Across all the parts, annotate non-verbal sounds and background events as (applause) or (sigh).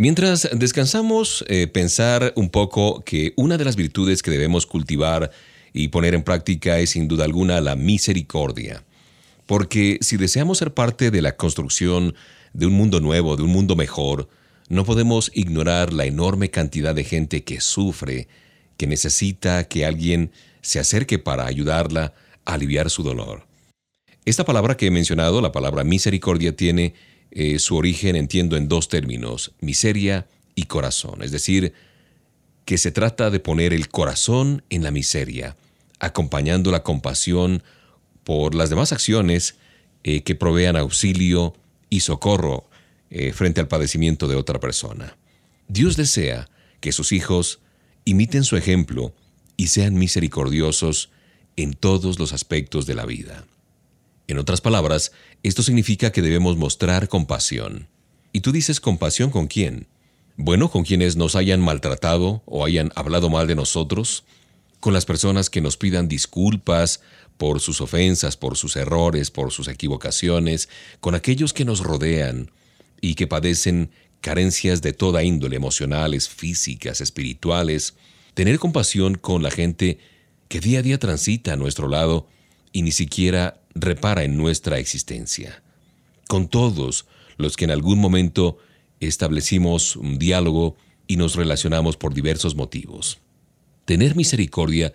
Mientras descansamos, eh, pensar un poco que una de las virtudes que debemos cultivar y poner en práctica es sin duda alguna la misericordia. Porque si deseamos ser parte de la construcción de un mundo nuevo, de un mundo mejor, no podemos ignorar la enorme cantidad de gente que sufre, que necesita que alguien se acerque para ayudarla a aliviar su dolor. Esta palabra que he mencionado, la palabra misericordia, tiene eh, su origen, entiendo, en dos términos, miseria y corazón. Es decir, que se trata de poner el corazón en la miseria, acompañando la compasión por las demás acciones eh, que provean auxilio y socorro eh, frente al padecimiento de otra persona. Dios desea que sus hijos imiten su ejemplo y sean misericordiosos en todos los aspectos de la vida. En otras palabras, esto significa que debemos mostrar compasión. ¿Y tú dices compasión con quién? Bueno, con quienes nos hayan maltratado o hayan hablado mal de nosotros, con las personas que nos pidan disculpas por sus ofensas, por sus errores, por sus equivocaciones, con aquellos que nos rodean y que padecen carencias de toda índole, emocionales, físicas, espirituales, tener compasión con la gente que día a día transita a nuestro lado y ni siquiera repara en nuestra existencia. Con todos los que en algún momento establecimos un diálogo y nos relacionamos por diversos motivos. Tener misericordia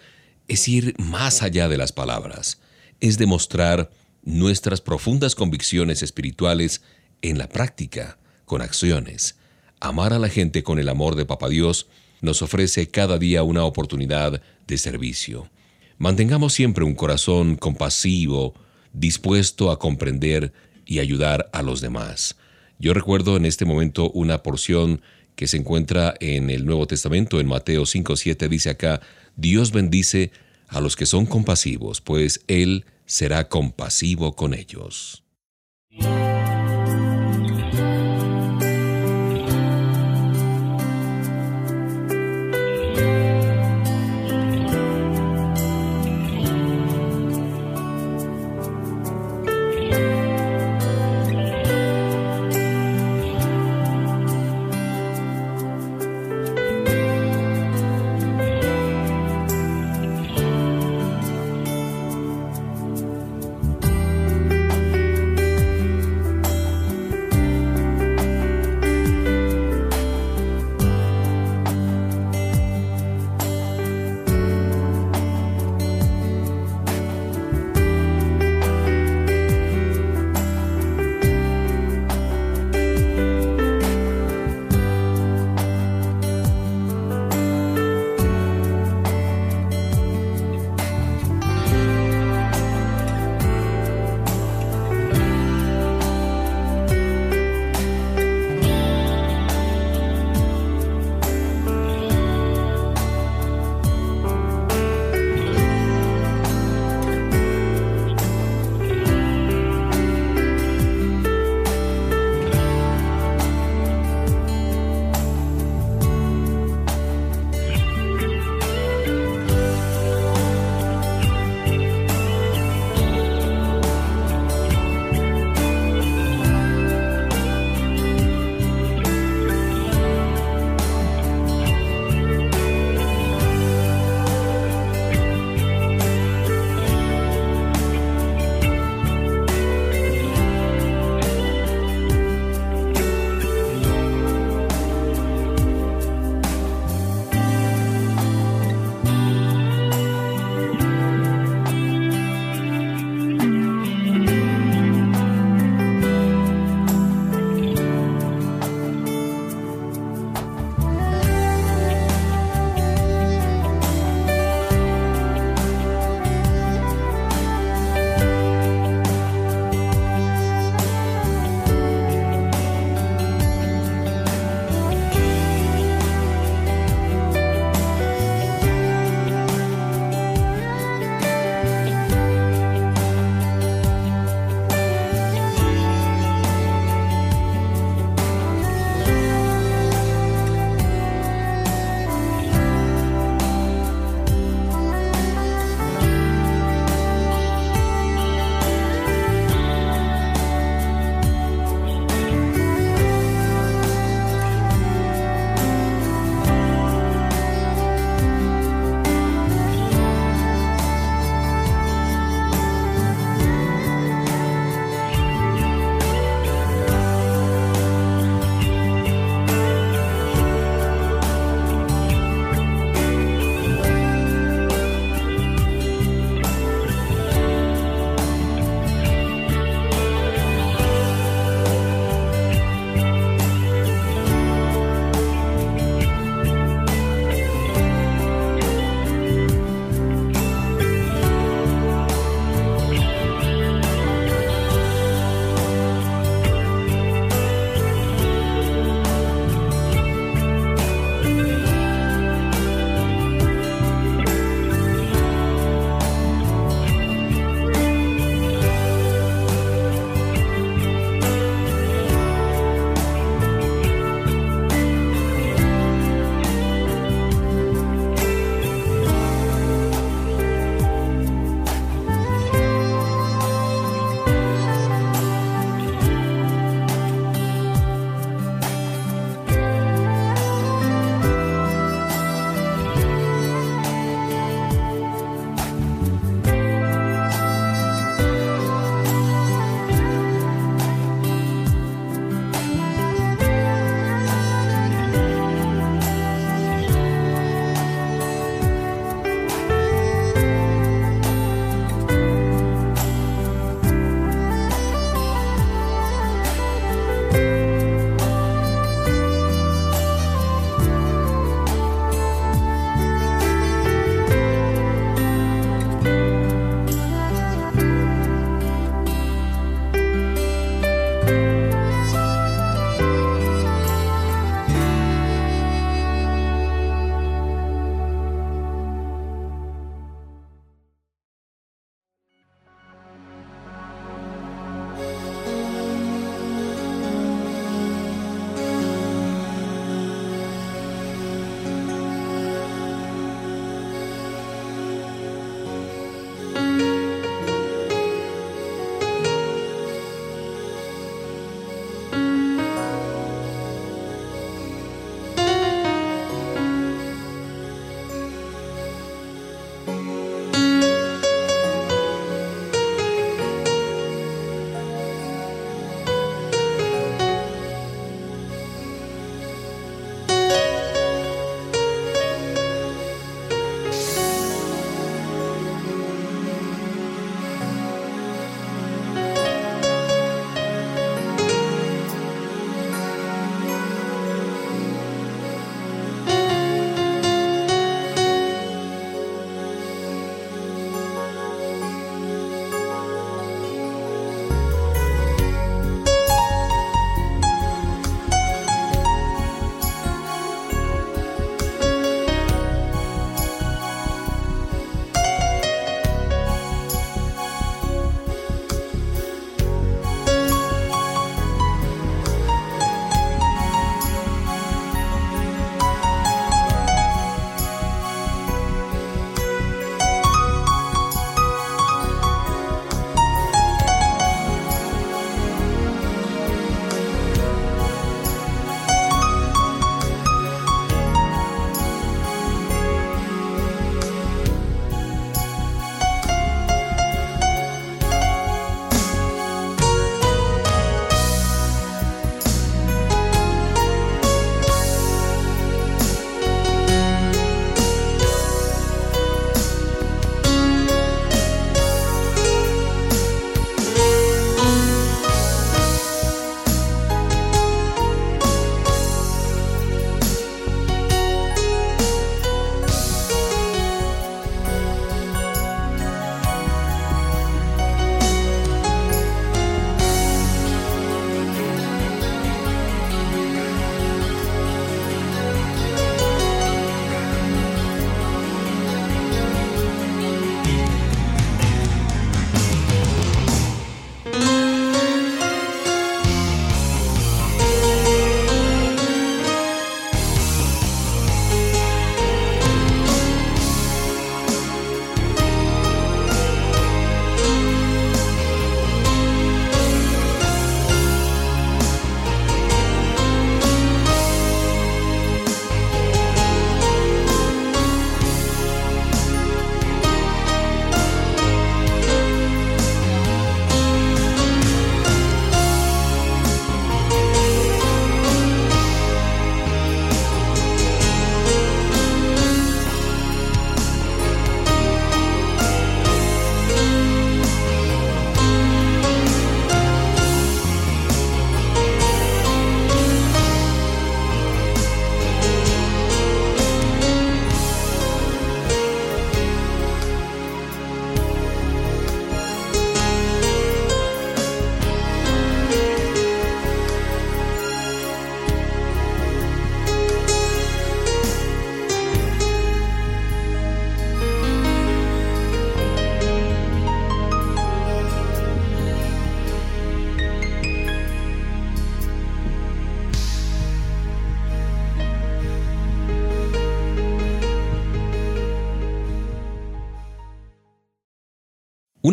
es ir más allá de las palabras, es demostrar nuestras profundas convicciones espirituales en la práctica, con acciones. Amar a la gente con el amor de Papa Dios nos ofrece cada día una oportunidad de servicio. Mantengamos siempre un corazón compasivo, dispuesto a comprender y ayudar a los demás. Yo recuerdo en este momento una porción que se encuentra en el Nuevo Testamento, en Mateo 5.7, dice acá, Dios bendice a los que son compasivos, pues Él será compasivo con ellos.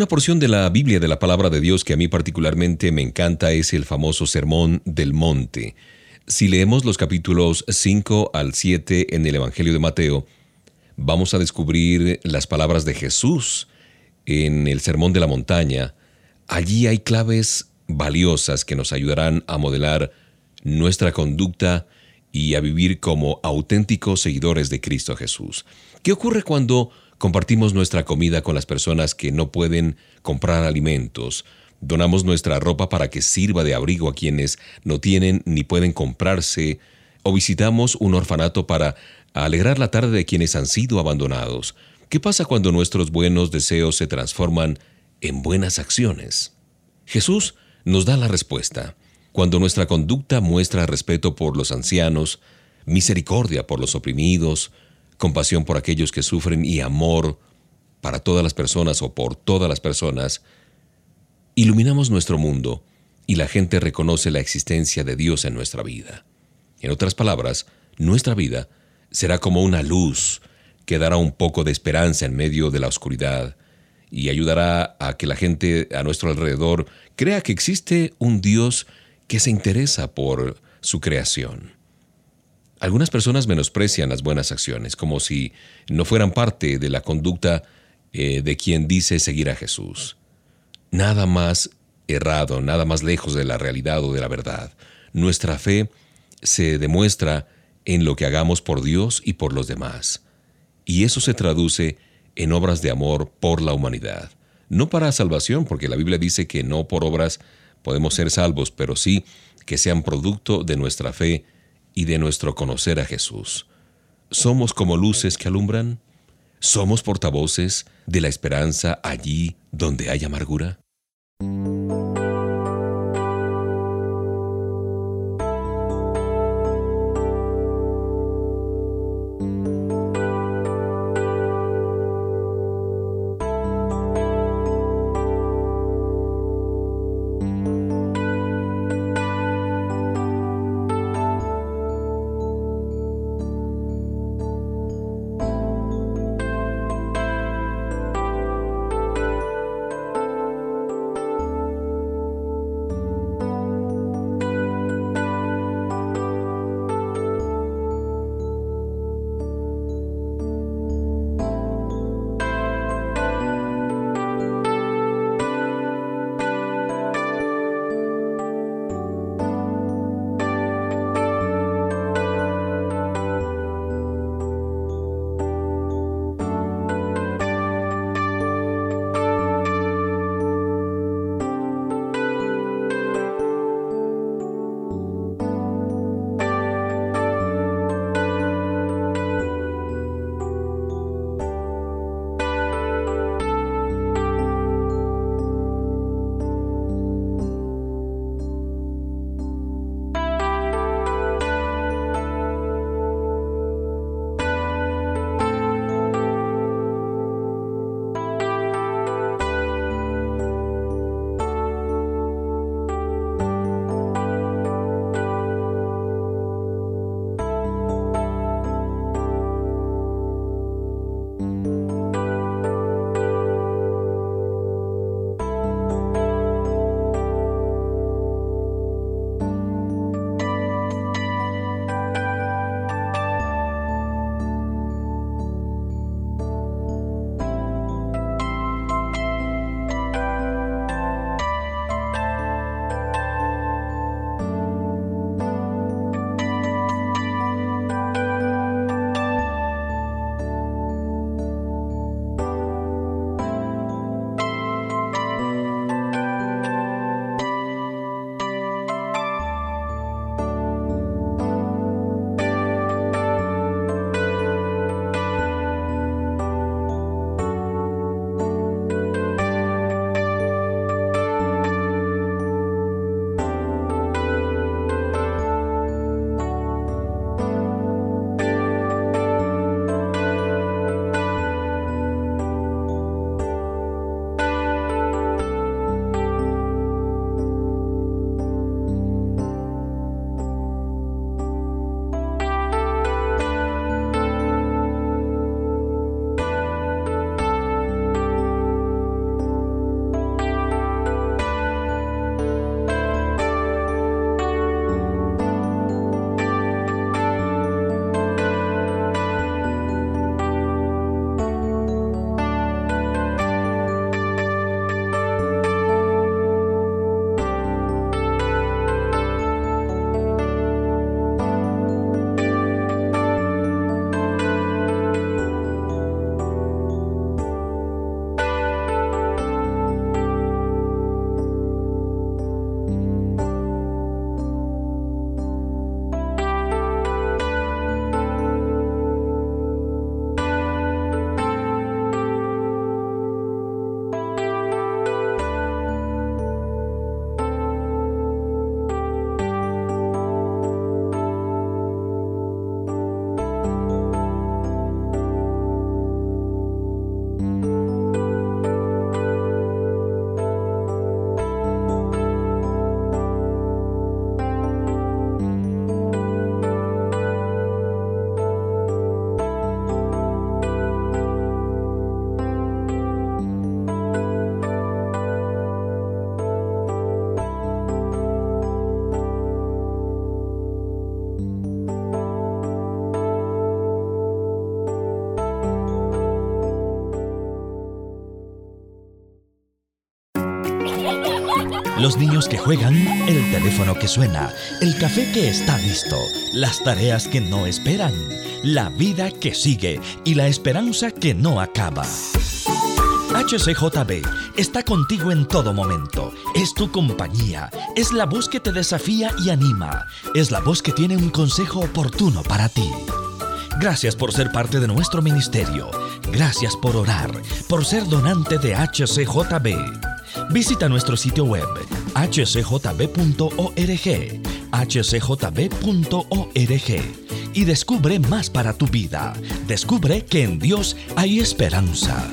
Una porción de la Biblia de la palabra de Dios que a mí particularmente me encanta es el famoso Sermón del Monte. Si leemos los capítulos 5 al 7 en el Evangelio de Mateo, vamos a descubrir las palabras de Jesús en el Sermón de la Montaña. Allí hay claves valiosas que nos ayudarán a modelar nuestra conducta y a vivir como auténticos seguidores de Cristo Jesús. ¿Qué ocurre cuando compartimos nuestra comida con las personas que no pueden comprar alimentos? Donamos nuestra ropa para que sirva de abrigo a quienes no tienen ni pueden comprarse, o visitamos un orfanato para alegrar la tarde de quienes han sido abandonados. ¿Qué pasa cuando nuestros buenos deseos se transforman en buenas acciones? Jesús nos da la respuesta cuando nuestra conducta muestra respeto por los ancianos, misericordia por los oprimidos, compasión por aquellos que sufren y amor para todas las personas o por todas las personas, iluminamos nuestro mundo y la gente reconoce la existencia de Dios en nuestra vida. En otras palabras, nuestra vida será como una luz que dará un poco de esperanza en medio de la oscuridad y ayudará a que la gente a nuestro alrededor crea que existe un Dios que se interesa por su creación. Algunas personas menosprecian las buenas acciones como si no fueran parte de la conducta eh, de quien dice seguir a Jesús. Nada más errado, nada más lejos de la realidad o de la verdad. Nuestra fe se demuestra en lo que hagamos por Dios y por los demás. Y eso se traduce en obras de amor por la humanidad. No para salvación, porque la Biblia dice que no por obras podemos ser salvos, pero sí que sean producto de nuestra fe y de nuestro conocer a Jesús. ¿Somos como luces que alumbran? ¿Somos portavoces de la esperanza allí donde hay amargura? Los niños que juegan, el teléfono que suena, el café que está listo, las tareas que no esperan, la vida que sigue y la esperanza que no acaba. HCJB está contigo en todo momento. Es tu compañía. Es la voz que te desafía y anima. Es la voz que tiene un consejo oportuno para ti. Gracias por ser parte de nuestro ministerio. Gracias por orar, por ser donante de HCJB. Visita nuestro sitio web hcjb.org, hcjb.org y descubre más para tu vida. Descubre que en Dios hay esperanza.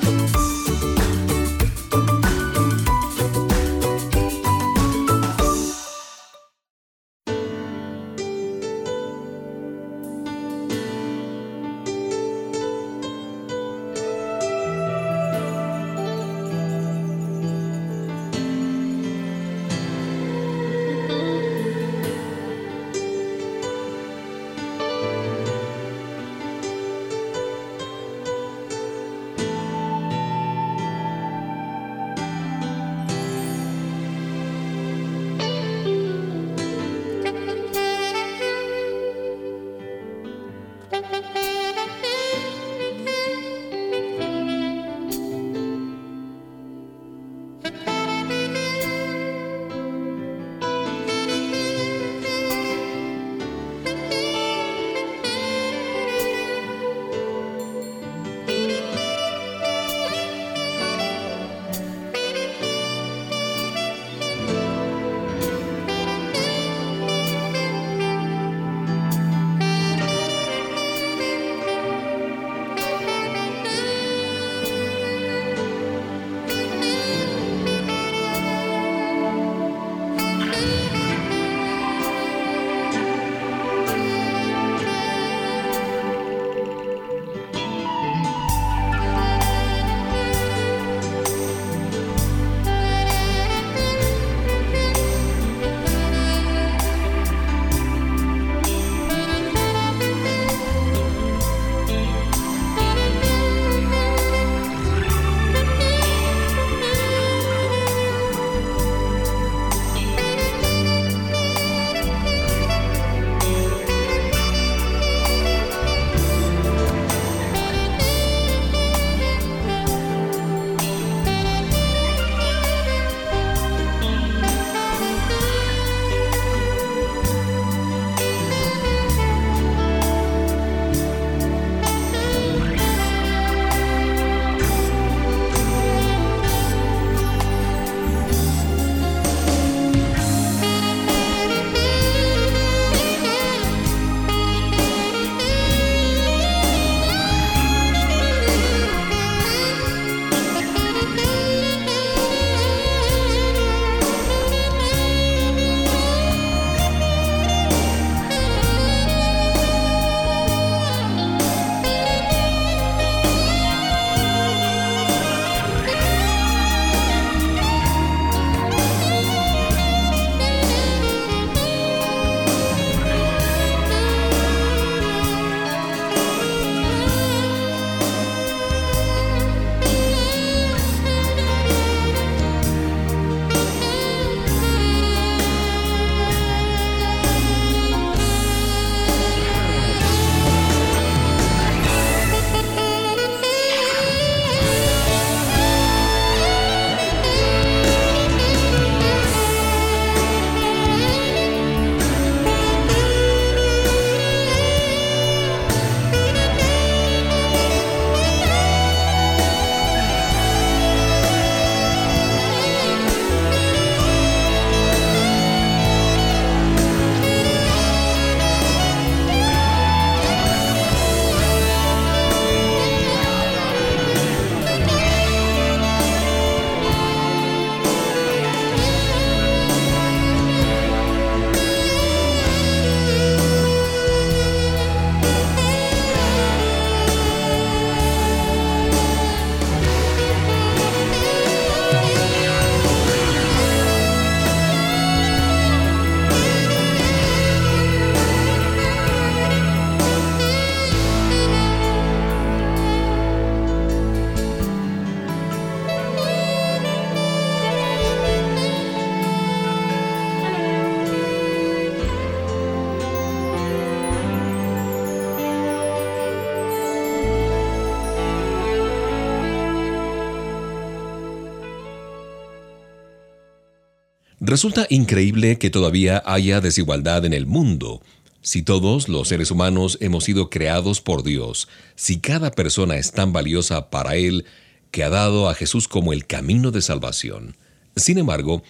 Resulta increíble que todavía haya desigualdad en el mundo. Si todos los seres humanos hemos sido creados por Dios, si cada persona es tan valiosa para Él que ha dado a Jesús como el camino de salvación. Sin embargo,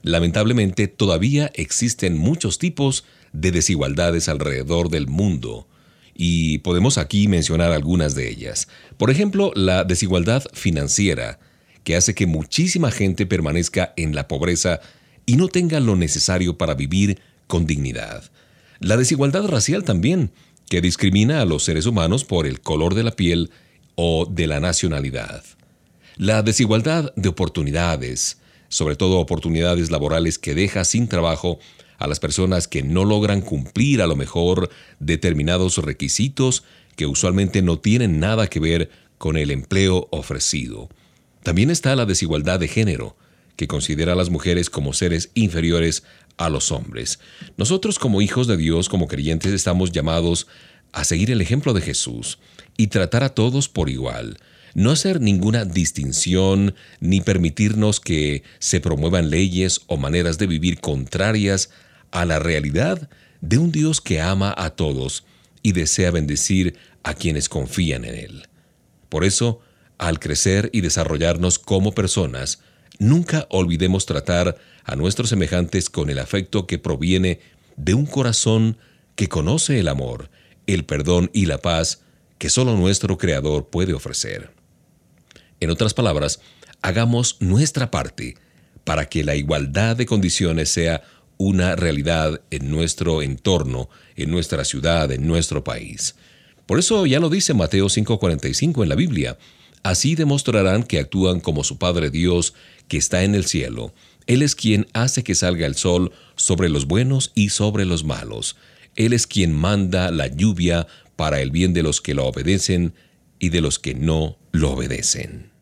lamentablemente todavía existen muchos tipos de desigualdades alrededor del mundo, y podemos aquí mencionar algunas de ellas. Por ejemplo, la desigualdad financiera, que hace que muchísima gente permanezca en la pobreza y no tenga lo necesario para vivir con dignidad. La desigualdad racial también, que discrimina a los seres humanos por el color de la piel o de la nacionalidad. La desigualdad de oportunidades, sobre todo oportunidades laborales que deja sin trabajo a las personas que no logran cumplir a lo mejor determinados requisitos que usualmente no tienen nada que ver con el empleo ofrecido. También está la desigualdad de género, que considera a las mujeres como seres inferiores a los hombres. Nosotros como hijos de Dios, como creyentes, estamos llamados a seguir el ejemplo de Jesús y tratar a todos por igual. No hacer ninguna distinción ni permitirnos que se promuevan leyes o maneras de vivir contrarias a la realidad de un Dios que ama a todos y desea bendecir a quienes confían en Él. Por eso, al crecer y desarrollarnos como personas, nunca olvidemos tratar a nuestros semejantes con el afecto que proviene de un corazón que conoce el amor, el perdón y la paz que solo nuestro Creador puede ofrecer. En otras palabras, hagamos nuestra parte para que la igualdad de condiciones sea una realidad en nuestro entorno, en nuestra ciudad, en nuestro país. Por eso ya lo dice Mateo 5:45 en la Biblia. Así demostrarán que actúan como su Padre Dios que está en el cielo. Él es quien hace que salga el sol sobre los buenos y sobre los malos. Él es quien manda la lluvia para el bien de los que lo obedecen y de los que no lo obedecen.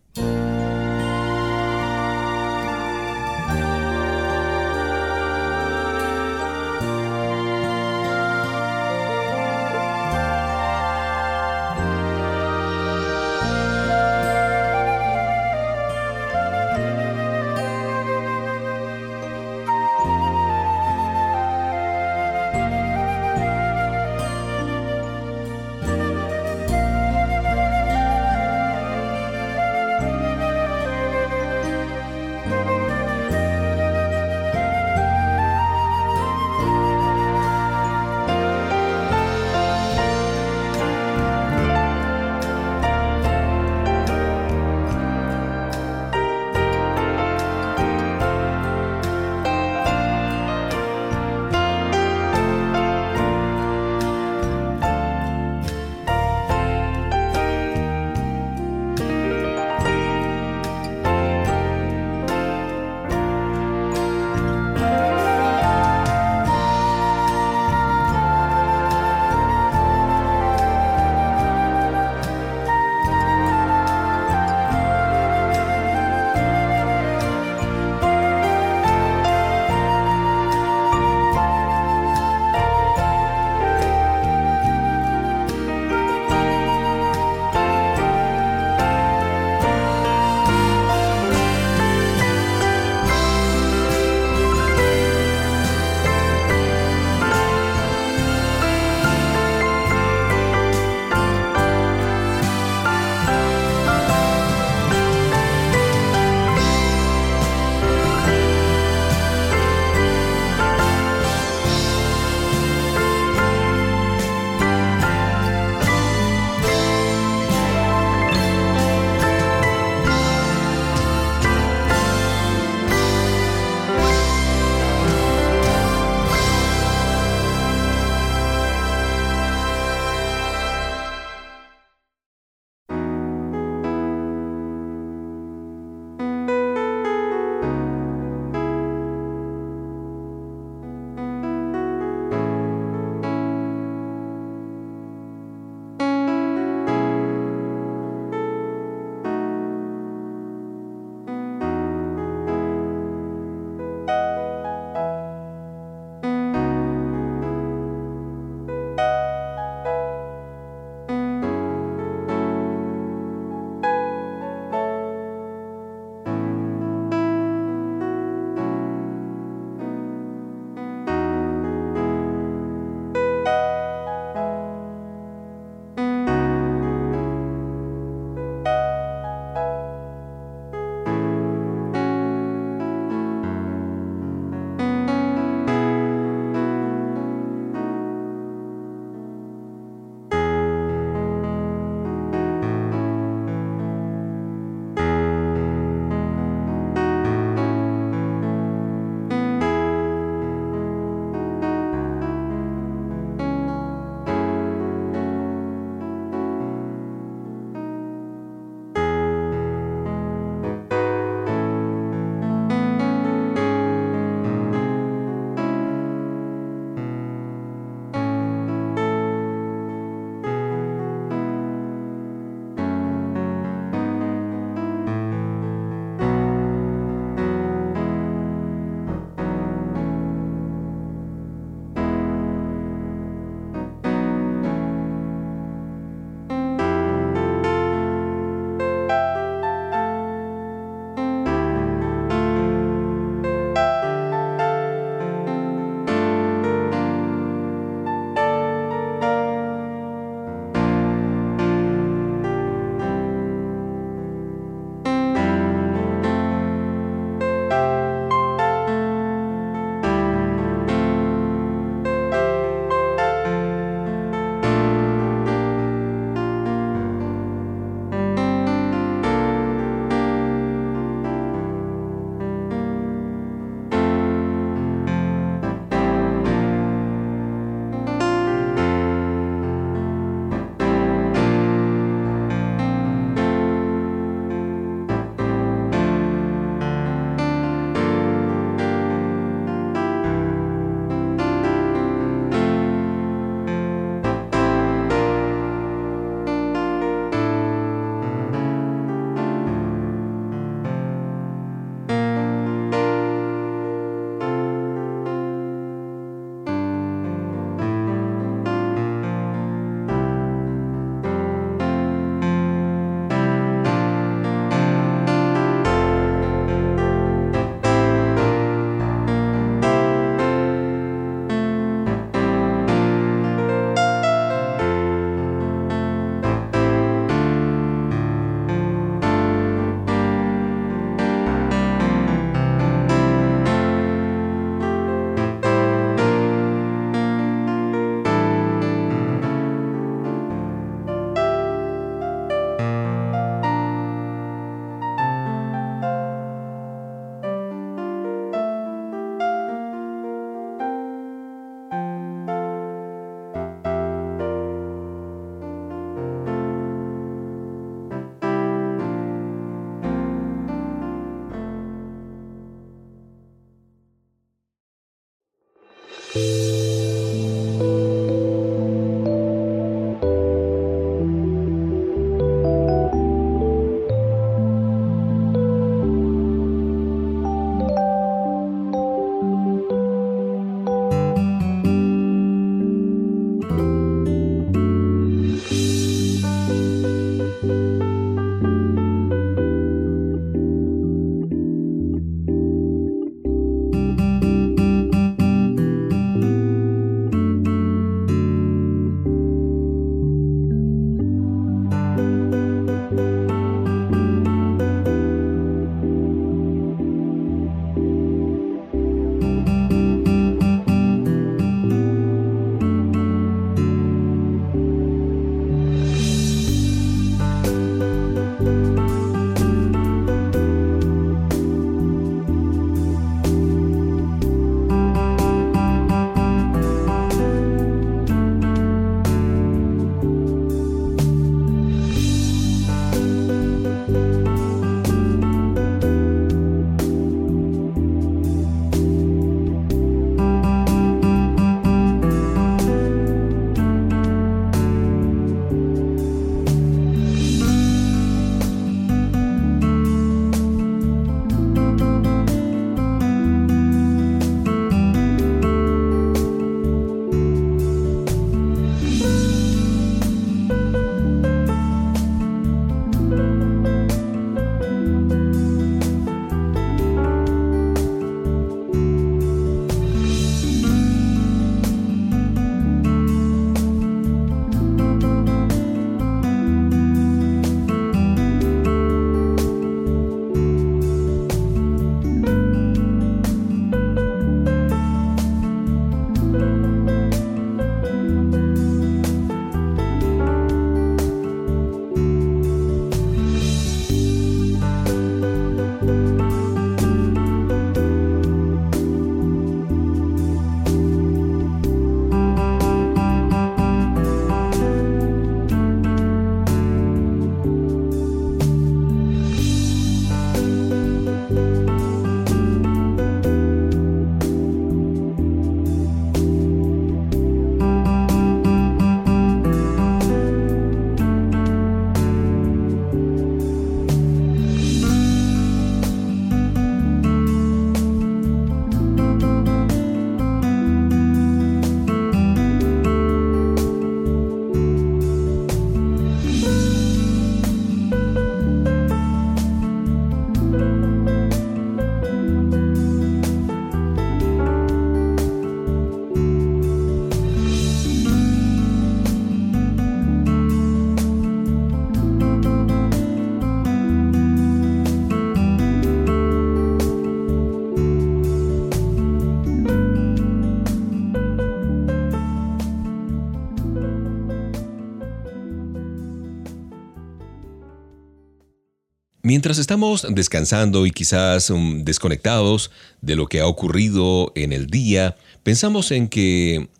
Mientras estamos descansando y quizás um, desconectados de lo que ha ocurrido en el día, pensamos en que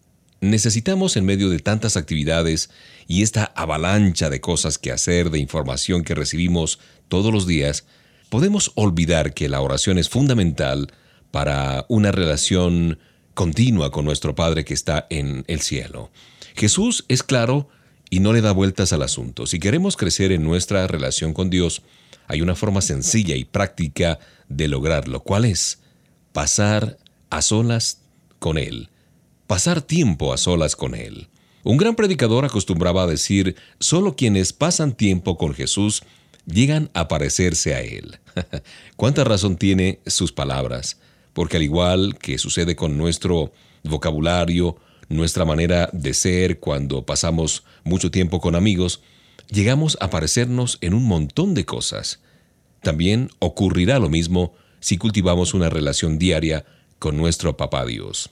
necesitamos en medio de tantas actividades y esta avalancha de cosas que hacer, de información que recibimos todos los días, podemos olvidar que la oración es fundamental para una relación continua con nuestro Padre que está en el cielo. Jesús es claro y no le da vueltas al asunto. Si queremos crecer en nuestra relación con Dios, hay una forma sencilla y práctica de lograrlo. ¿Cuál es? Pasar a solas con Él. Pasar tiempo a solas con Él. Un gran predicador acostumbraba a decir, solo quienes pasan tiempo con Jesús llegan a parecerse a Él. (laughs) ¿Cuánta razón tiene sus palabras? Porque al igual que sucede con nuestro vocabulario, nuestra manera de ser cuando pasamos mucho tiempo con amigos, llegamos a parecernos en un montón de cosas. También ocurrirá lo mismo si cultivamos una relación diaria con nuestro Papá Dios.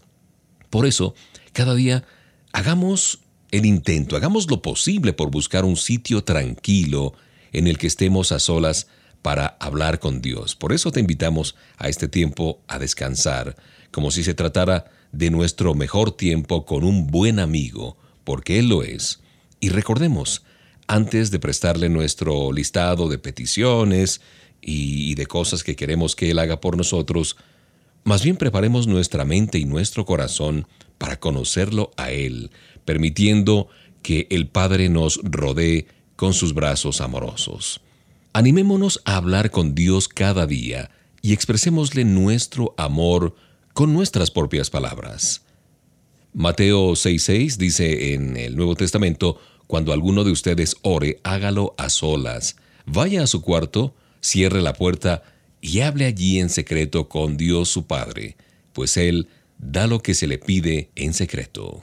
Por eso, cada día hagamos el intento, hagamos lo posible por buscar un sitio tranquilo en el que estemos a solas para hablar con Dios. Por eso te invitamos a este tiempo a descansar, como si se tratara de nuestro mejor tiempo con un buen amigo, porque Él lo es. Y recordemos, antes de prestarle nuestro listado de peticiones y, de cosas que queremos que Él haga por nosotros, más bien preparemos nuestra mente y nuestro corazón para conocerlo a Él, permitiendo que el Padre nos rodee con sus brazos amorosos. Animémonos a hablar con Dios cada día y expresémosle nuestro amor con nuestras propias palabras. Mateo 6:6 dice en el Nuevo Testamento, cuando alguno de ustedes ore, hágalo a solas. Vaya a su cuarto, cierre la puerta y hable allí en secreto con Dios su Padre, pues Él da lo que se le pide en secreto.